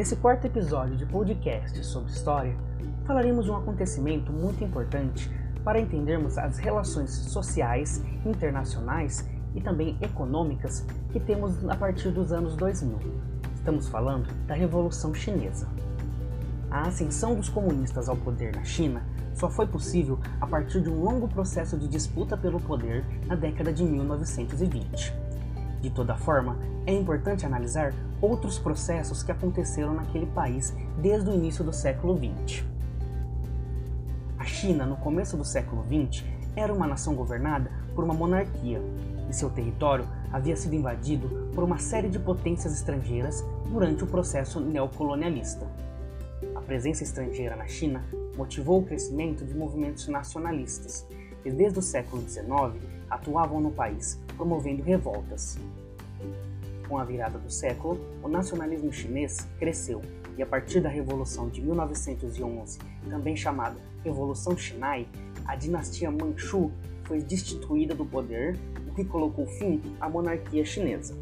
Nesse quarto episódio de podcast sobre história, falaremos de um acontecimento muito importante para entendermos as relações sociais, internacionais e também econômicas que temos a partir dos anos 2000. Estamos falando da Revolução Chinesa. A ascensão dos comunistas ao poder na China só foi possível a partir de um longo processo de disputa pelo poder na década de 1920. De toda forma, é importante analisar outros processos que aconteceram naquele país desde o início do século XX. A China, no começo do século XX, era uma nação governada por uma monarquia, e seu território havia sido invadido por uma série de potências estrangeiras durante o processo neocolonialista. A presença estrangeira na China motivou o crescimento de movimentos nacionalistas, que desde o século XIX atuavam no país, promovendo revoltas. Com a virada do século, o nacionalismo chinês cresceu e a partir da Revolução de 1911, também chamada Revolução Xinai, a dinastia Manchu foi destituída do poder, o que colocou fim à monarquia chinesa.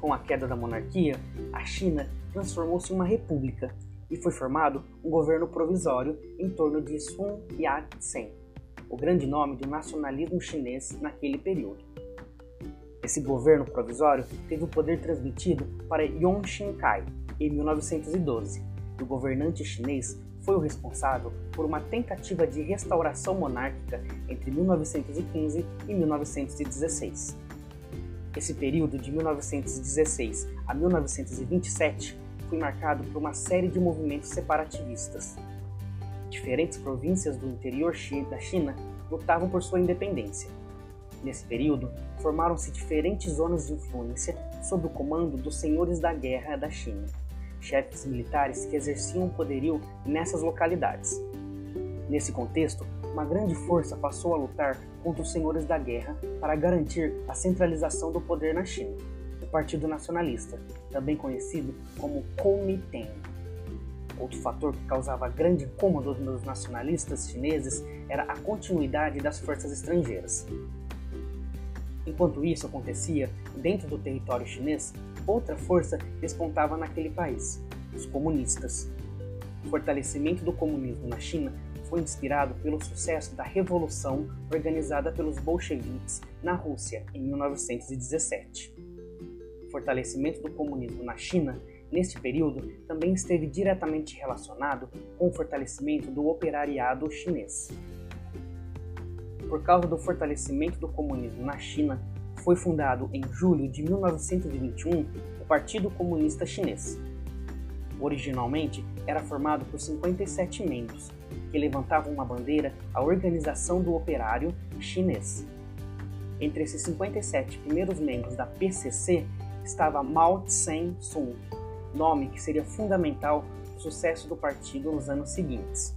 Com a queda da monarquia, a China transformou-se em uma república e foi formado um governo provisório em torno de Sun Yat-sen, o grande nome do nacionalismo chinês naquele período. Esse governo provisório teve o poder transmitido para Yuan Xinkai em 1912, e o governante chinês foi o responsável por uma tentativa de restauração monárquica entre 1915 e 1916. Esse período de 1916 a 1927 foi marcado por uma série de movimentos separativistas. Diferentes províncias do interior da China lutavam por sua independência. Nesse período, formaram-se diferentes zonas de influência sob o comando dos senhores da guerra da China, chefes militares que exerciam poderio nessas localidades. Nesse contexto, uma grande força passou a lutar contra os senhores da guerra para garantir a centralização do poder na China Partido Nacionalista, também conhecido como Kuomintang. Outro fator que causava grande incômodo nos nacionalistas chineses era a continuidade das forças estrangeiras. Enquanto isso acontecia, dentro do território chinês, outra força despontava naquele país, os comunistas. O fortalecimento do comunismo na China foi inspirado pelo sucesso da revolução organizada pelos bolcheviques na Rússia em 1917 fortalecimento do comunismo na China, neste período, também esteve diretamente relacionado com o fortalecimento do operariado chinês. Por causa do fortalecimento do comunismo na China, foi fundado em julho de 1921 o Partido Comunista Chinês. Originalmente, era formado por 57 membros, que levantavam uma bandeira à Organização do Operário Chinês. Entre esses 57 primeiros membros da PCC estava Mao Tse-tung, nome que seria fundamental para o sucesso do partido nos anos seguintes.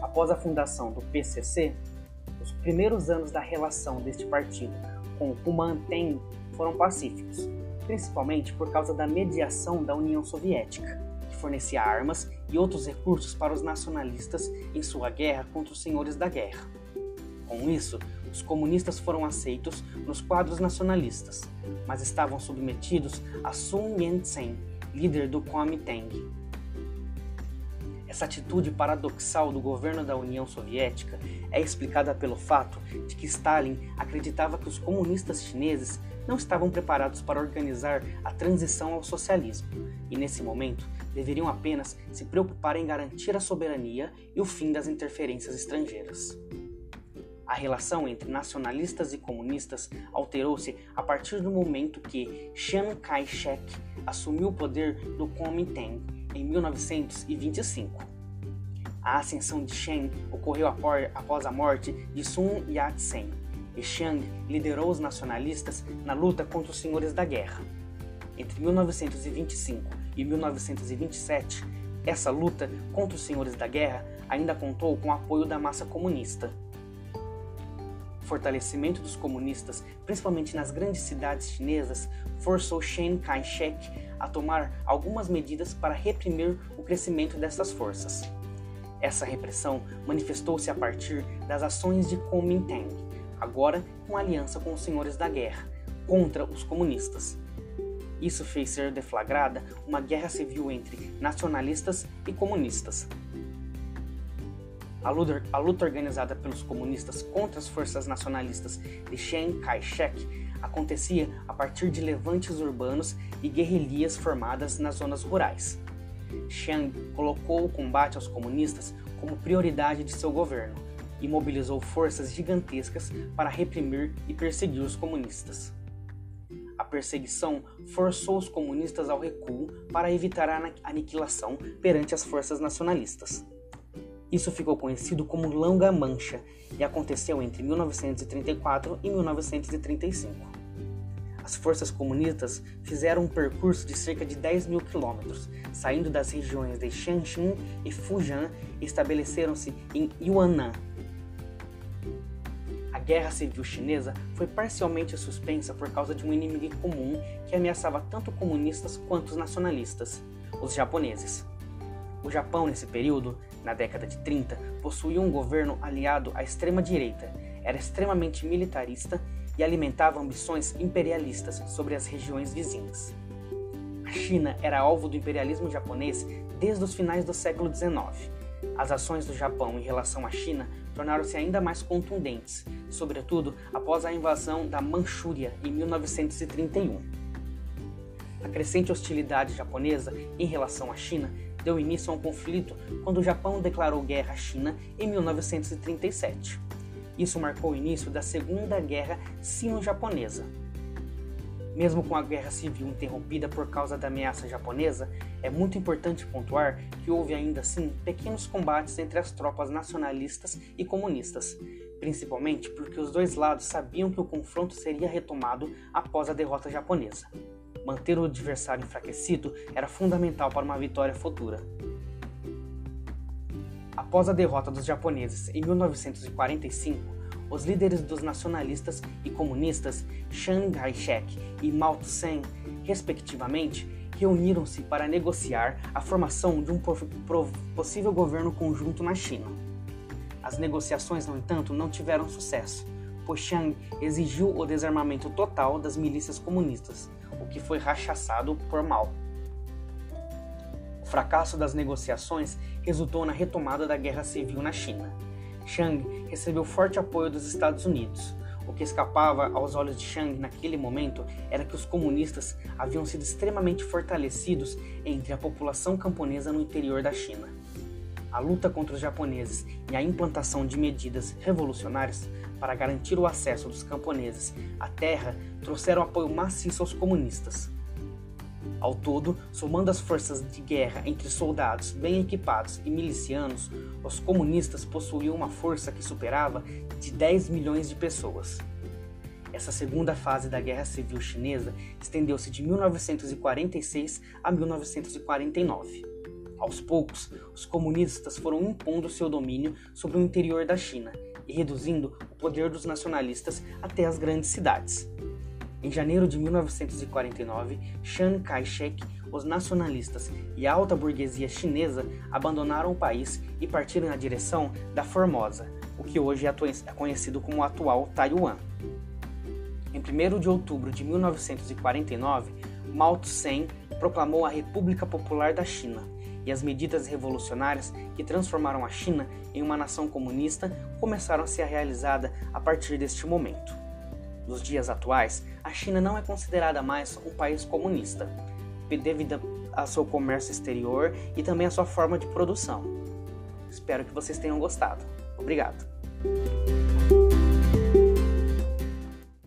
Após a fundação do PCC, os primeiros anos da relação deste partido com o Kuomintang foram pacíficos, principalmente por causa da mediação da União Soviética, que fornecia armas e outros recursos para os nacionalistas em sua guerra contra os senhores da guerra. Com isso, os comunistas foram aceitos nos quadros nacionalistas, mas estavam submetidos a Sun Yat-sen, líder do Kuomintang. Essa atitude paradoxal do governo da União Soviética é explicada pelo fato de que Stalin acreditava que os comunistas chineses não estavam preparados para organizar a transição ao socialismo e, nesse momento, deveriam apenas se preocupar em garantir a soberania e o fim das interferências estrangeiras. A relação entre nacionalistas e comunistas alterou-se a partir do momento que Chiang Kai-shek assumiu o poder do Kuomintang em 1925. A ascensão de Chiang ocorreu após a morte de Sun Yat-sen, e Chiang liderou os nacionalistas na luta contra os senhores da guerra. Entre 1925 e 1927, essa luta contra os senhores da guerra ainda contou com o apoio da massa comunista fortalecimento dos comunistas, principalmente nas grandes cidades chinesas, forçou Chiang Kai-shek a tomar algumas medidas para reprimir o crescimento dessas forças. Essa repressão manifestou-se a partir das ações de Kuomintang, agora com aliança com os senhores da guerra, contra os comunistas. Isso fez ser deflagrada uma guerra civil entre nacionalistas e comunistas. A luta, a luta organizada pelos comunistas contra as forças nacionalistas de Chiang Kai-shek acontecia a partir de levantes urbanos e guerrilhas formadas nas zonas rurais. Chiang colocou o combate aos comunistas como prioridade de seu governo e mobilizou forças gigantescas para reprimir e perseguir os comunistas. A perseguição forçou os comunistas ao recuo para evitar a aniquilação perante as forças nacionalistas. Isso ficou conhecido como Longa Mancha e aconteceu entre 1934 e 1935. As forças comunistas fizeram um percurso de cerca de 10 mil quilômetros, saindo das regiões de Shanxi e Fujian e estabeleceram-se em Yunnan. A Guerra Civil Chinesa foi parcialmente suspensa por causa de um inimigo comum que ameaçava tanto comunistas quanto os nacionalistas, os japoneses. O Japão, nesse período, na década de 30, possuía um governo aliado à extrema-direita, era extremamente militarista e alimentava ambições imperialistas sobre as regiões vizinhas. A China era alvo do imperialismo japonês desde os finais do século XIX. As ações do Japão em relação à China tornaram-se ainda mais contundentes, sobretudo após a invasão da Manchúria em 1931. A crescente hostilidade japonesa em relação à China deu início a um conflito quando o Japão declarou guerra à China em 1937. Isso marcou o início da Segunda Guerra Sino-Japonesa. Mesmo com a guerra civil interrompida por causa da ameaça japonesa, é muito importante pontuar que houve ainda assim pequenos combates entre as tropas nacionalistas e comunistas, principalmente porque os dois lados sabiam que o confronto seria retomado após a derrota japonesa. Manter o adversário enfraquecido era fundamental para uma vitória futura. Após a derrota dos japoneses em 1945, os líderes dos nacionalistas e comunistas Chiang Kai-shek e Mao Tse-tung, respectivamente, reuniram-se para negociar a formação de um possível governo conjunto na China. As negociações, no entanto, não tiveram sucesso, pois Chiang exigiu o desarmamento total das milícias comunistas, o que foi rechaçado por Mao. O fracasso das negociações resultou na retomada da guerra civil na China. Chiang recebeu forte apoio dos Estados Unidos. O que escapava aos olhos de Chiang naquele momento era que os comunistas haviam sido extremamente fortalecidos entre a população camponesa no interior da China. A luta contra os japoneses e a implantação de medidas revolucionárias para garantir o acesso dos camponeses à terra trouxeram apoio maciço aos comunistas. Ao todo, somando as forças de guerra entre soldados bem equipados e milicianos, os comunistas possuíam uma força que superava de 10 milhões de pessoas. Essa segunda fase da Guerra Civil Chinesa estendeu-se de 1946 a 1949. Aos poucos, os comunistas foram impondo seu domínio sobre o interior da China e reduzindo o poder dos nacionalistas até as grandes cidades. Em janeiro de 1949, Chiang Kai-shek, os nacionalistas e a alta burguesia chinesa abandonaram o país e partiram na direção da Formosa, o que hoje é, é conhecido como atual Taiwan. Em 1 de outubro de 1949, Mao Tse-tung proclamou a República Popular da China, e as medidas revolucionárias que transformaram a China em uma nação comunista começaram a ser realizadas a partir deste momento. Nos dias atuais, a China não é considerada mais um país comunista, devido ao seu comércio exterior e também à sua forma de produção. Espero que vocês tenham gostado. Obrigado.